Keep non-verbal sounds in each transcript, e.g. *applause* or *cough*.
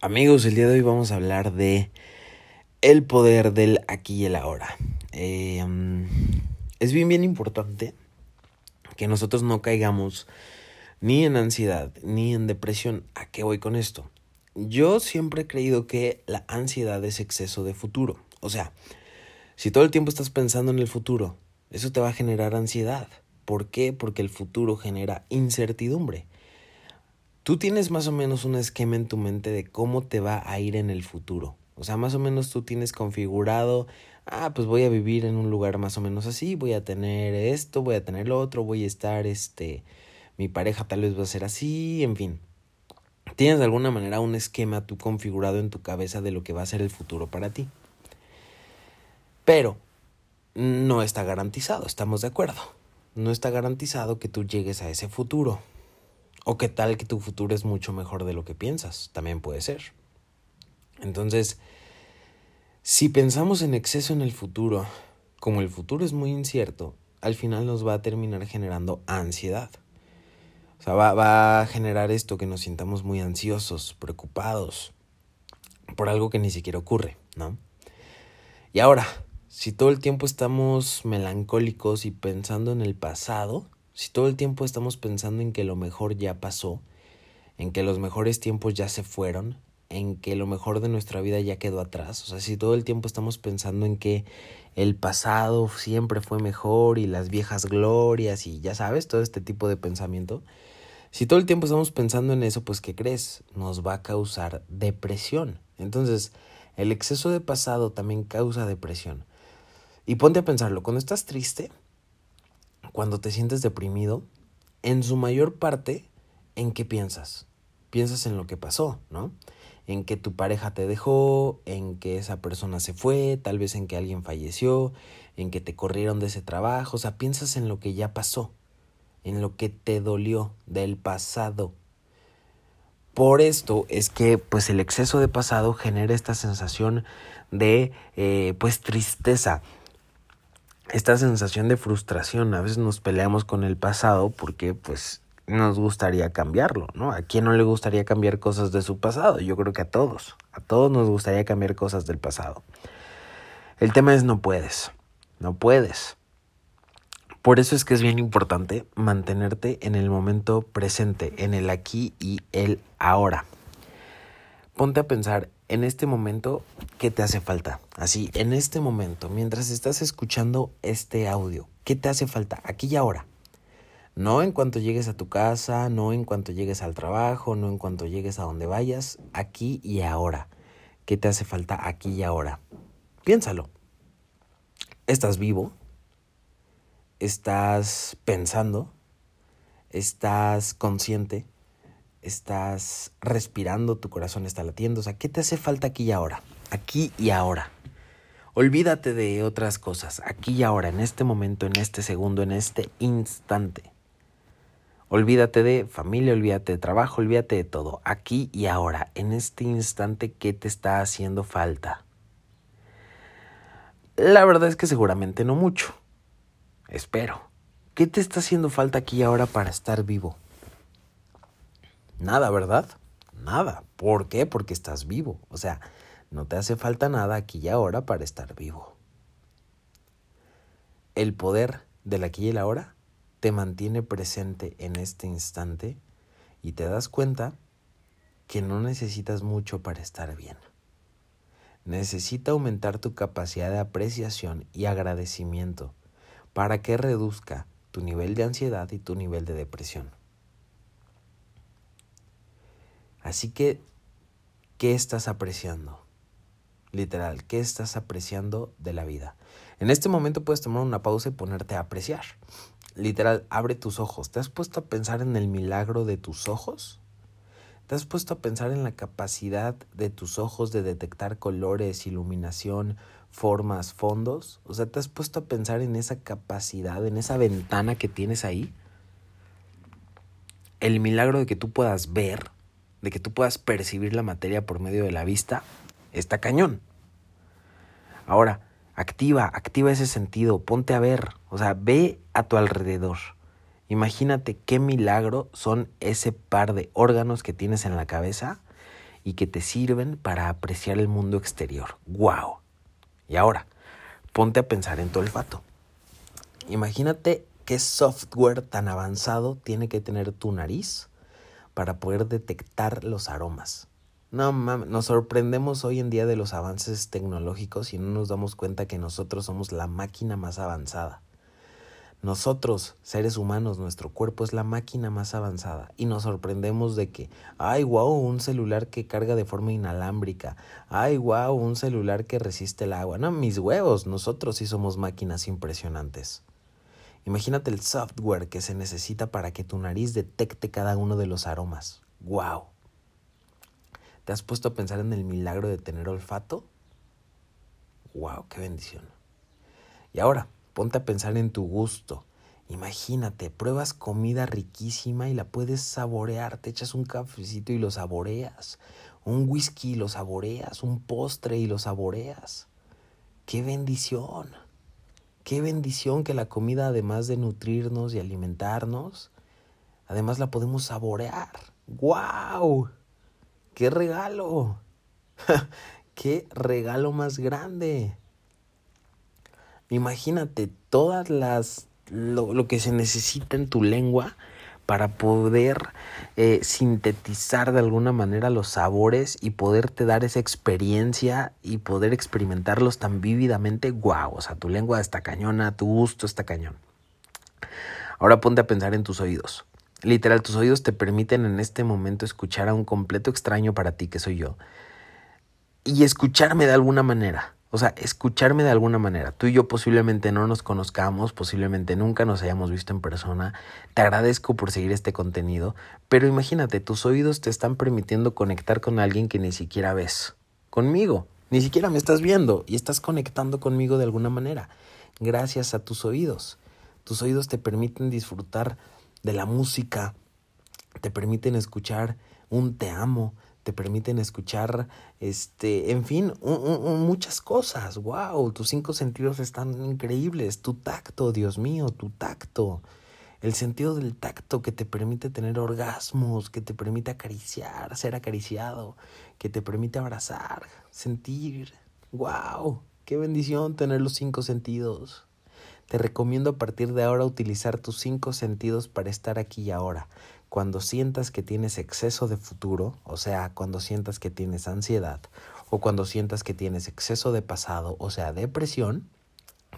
Amigos, el día de hoy vamos a hablar de el poder del aquí y el ahora. Eh, es bien, bien importante que nosotros no caigamos ni en ansiedad ni en depresión. ¿A qué voy con esto? Yo siempre he creído que la ansiedad es exceso de futuro. O sea, si todo el tiempo estás pensando en el futuro, eso te va a generar ansiedad. ¿Por qué? Porque el futuro genera incertidumbre. Tú tienes más o menos un esquema en tu mente de cómo te va a ir en el futuro. O sea, más o menos tú tienes configurado, ah, pues voy a vivir en un lugar más o menos así, voy a tener esto, voy a tener lo otro, voy a estar, este, mi pareja tal vez va a ser así, en fin. Tienes de alguna manera un esquema tú configurado en tu cabeza de lo que va a ser el futuro para ti. Pero no está garantizado, estamos de acuerdo. No está garantizado que tú llegues a ese futuro. O qué tal que tu futuro es mucho mejor de lo que piensas, también puede ser. Entonces, si pensamos en exceso en el futuro, como el futuro es muy incierto, al final nos va a terminar generando ansiedad. O sea, va, va, a generar esto que nos sintamos muy ansiosos, preocupados por algo que ni siquiera ocurre, ¿no? Y ahora, si todo el tiempo estamos melancólicos y pensando en el pasado, si todo el tiempo estamos pensando en que lo mejor ya pasó, en que los mejores tiempos ya se fueron, en que lo mejor de nuestra vida ya quedó atrás, o sea, si todo el tiempo estamos pensando en que el pasado siempre fue mejor y las viejas glorias y ya sabes, todo este tipo de pensamiento, si todo el tiempo estamos pensando en eso, pues ¿qué crees? Nos va a causar depresión. Entonces, el exceso de pasado también causa depresión. Y ponte a pensarlo, cuando estás triste, cuando te sientes deprimido, en su mayor parte, ¿en qué piensas? Piensas en lo que pasó, ¿no? En que tu pareja te dejó, en que esa persona se fue, tal vez en que alguien falleció, en que te corrieron de ese trabajo, o sea, piensas en lo que ya pasó, en lo que te dolió del pasado. Por esto es que pues el exceso de pasado genera esta sensación de eh, pues tristeza, esta sensación de frustración. A veces nos peleamos con el pasado porque pues nos gustaría cambiarlo, ¿no? ¿A quién no le gustaría cambiar cosas de su pasado? Yo creo que a todos. A todos nos gustaría cambiar cosas del pasado. El tema es no puedes. No puedes. Por eso es que es bien importante mantenerte en el momento presente, en el aquí y el ahora. Ponte a pensar en este momento, ¿qué te hace falta? Así, en este momento, mientras estás escuchando este audio, ¿qué te hace falta? Aquí y ahora. No en cuanto llegues a tu casa, no en cuanto llegues al trabajo, no en cuanto llegues a donde vayas, aquí y ahora. ¿Qué te hace falta aquí y ahora? Piénsalo. ¿Estás vivo? ¿Estás pensando? ¿Estás consciente? Estás respirando, tu corazón está latiendo. O sea, ¿qué te hace falta aquí y ahora? Aquí y ahora. Olvídate de otras cosas, aquí y ahora, en este momento, en este segundo, en este instante. Olvídate de familia, olvídate de trabajo, olvídate de todo. Aquí y ahora, en este instante, ¿qué te está haciendo falta? La verdad es que seguramente no mucho. Espero. ¿Qué te está haciendo falta aquí y ahora para estar vivo? Nada, ¿verdad? Nada. ¿Por qué? Porque estás vivo. O sea, no te hace falta nada aquí y ahora para estar vivo. El poder del aquí y el ahora te mantiene presente en este instante y te das cuenta que no necesitas mucho para estar bien. Necesita aumentar tu capacidad de apreciación y agradecimiento para que reduzca tu nivel de ansiedad y tu nivel de depresión. Así que, ¿qué estás apreciando? Literal, ¿qué estás apreciando de la vida? En este momento puedes tomar una pausa y ponerte a apreciar. Literal, abre tus ojos. ¿Te has puesto a pensar en el milagro de tus ojos? ¿Te has puesto a pensar en la capacidad de tus ojos de detectar colores, iluminación, formas, fondos? O sea, ¿te has puesto a pensar en esa capacidad, en esa ventana que tienes ahí? El milagro de que tú puedas ver de que tú puedas percibir la materia por medio de la vista, está cañón. Ahora, activa, activa ese sentido, ponte a ver, o sea, ve a tu alrededor. Imagínate qué milagro son ese par de órganos que tienes en la cabeza y que te sirven para apreciar el mundo exterior. ¡Wow! Y ahora, ponte a pensar en tu olfato. Imagínate qué software tan avanzado tiene que tener tu nariz para poder detectar los aromas. No mames, nos sorprendemos hoy en día de los avances tecnológicos y no nos damos cuenta que nosotros somos la máquina más avanzada. Nosotros, seres humanos, nuestro cuerpo es la máquina más avanzada y nos sorprendemos de que, ay, wow, un celular que carga de forma inalámbrica, ay, wow, un celular que resiste el agua. No, mis huevos, nosotros sí somos máquinas impresionantes. Imagínate el software que se necesita para que tu nariz detecte cada uno de los aromas. ¡Wow! ¿Te has puesto a pensar en el milagro de tener olfato? ¡Wow! ¡Qué bendición! Y ahora, ponte a pensar en tu gusto. Imagínate, pruebas comida riquísima y la puedes saborear. Te echas un cafecito y lo saboreas. Un whisky y lo saboreas. Un postre y lo saboreas. ¡Qué bendición! Qué bendición que la comida, además de nutrirnos y alimentarnos, además la podemos saborear. ¡Guau! ¡Qué regalo! *laughs* ¡Qué regalo más grande! Imagínate todas las lo, lo, que se necesita en tu lengua para poder eh, sintetizar de alguna manera los sabores y poderte dar esa experiencia y poder experimentarlos tan vívidamente, guau, o sea, tu lengua está cañona, tu gusto está cañón. Ahora ponte a pensar en tus oídos. Literal, tus oídos te permiten en este momento escuchar a un completo extraño para ti, que soy yo, y escucharme de alguna manera. O sea, escucharme de alguna manera. Tú y yo posiblemente no nos conozcamos, posiblemente nunca nos hayamos visto en persona. Te agradezco por seguir este contenido, pero imagínate, tus oídos te están permitiendo conectar con alguien que ni siquiera ves. Conmigo. Ni siquiera me estás viendo y estás conectando conmigo de alguna manera. Gracias a tus oídos. Tus oídos te permiten disfrutar de la música, te permiten escuchar un te amo, te permiten escuchar, este, en fin, muchas cosas. Wow, tus cinco sentidos están increíbles. Tu tacto, Dios mío, tu tacto. El sentido del tacto que te permite tener orgasmos, que te permite acariciar, ser acariciado, que te permite abrazar, sentir. Wow, qué bendición tener los cinco sentidos. Te recomiendo a partir de ahora utilizar tus cinco sentidos para estar aquí y ahora cuando sientas que tienes exceso de futuro, o sea, cuando sientas que tienes ansiedad, o cuando sientas que tienes exceso de pasado, o sea, depresión,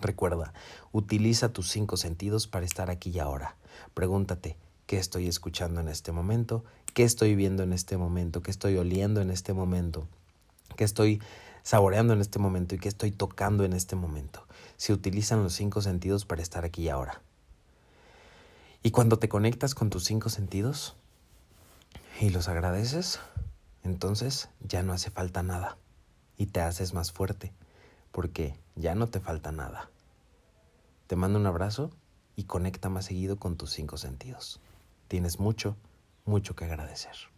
recuerda, utiliza tus cinco sentidos para estar aquí y ahora. Pregúntate, ¿qué estoy escuchando en este momento? ¿Qué estoy viendo en este momento? ¿Qué estoy oliendo en este momento? ¿Qué estoy saboreando en este momento? ¿Y qué estoy tocando en este momento? Se utilizan los cinco sentidos para estar aquí y ahora. Y cuando te conectas con tus cinco sentidos y los agradeces, entonces ya no hace falta nada y te haces más fuerte porque ya no te falta nada. Te mando un abrazo y conecta más seguido con tus cinco sentidos. Tienes mucho, mucho que agradecer.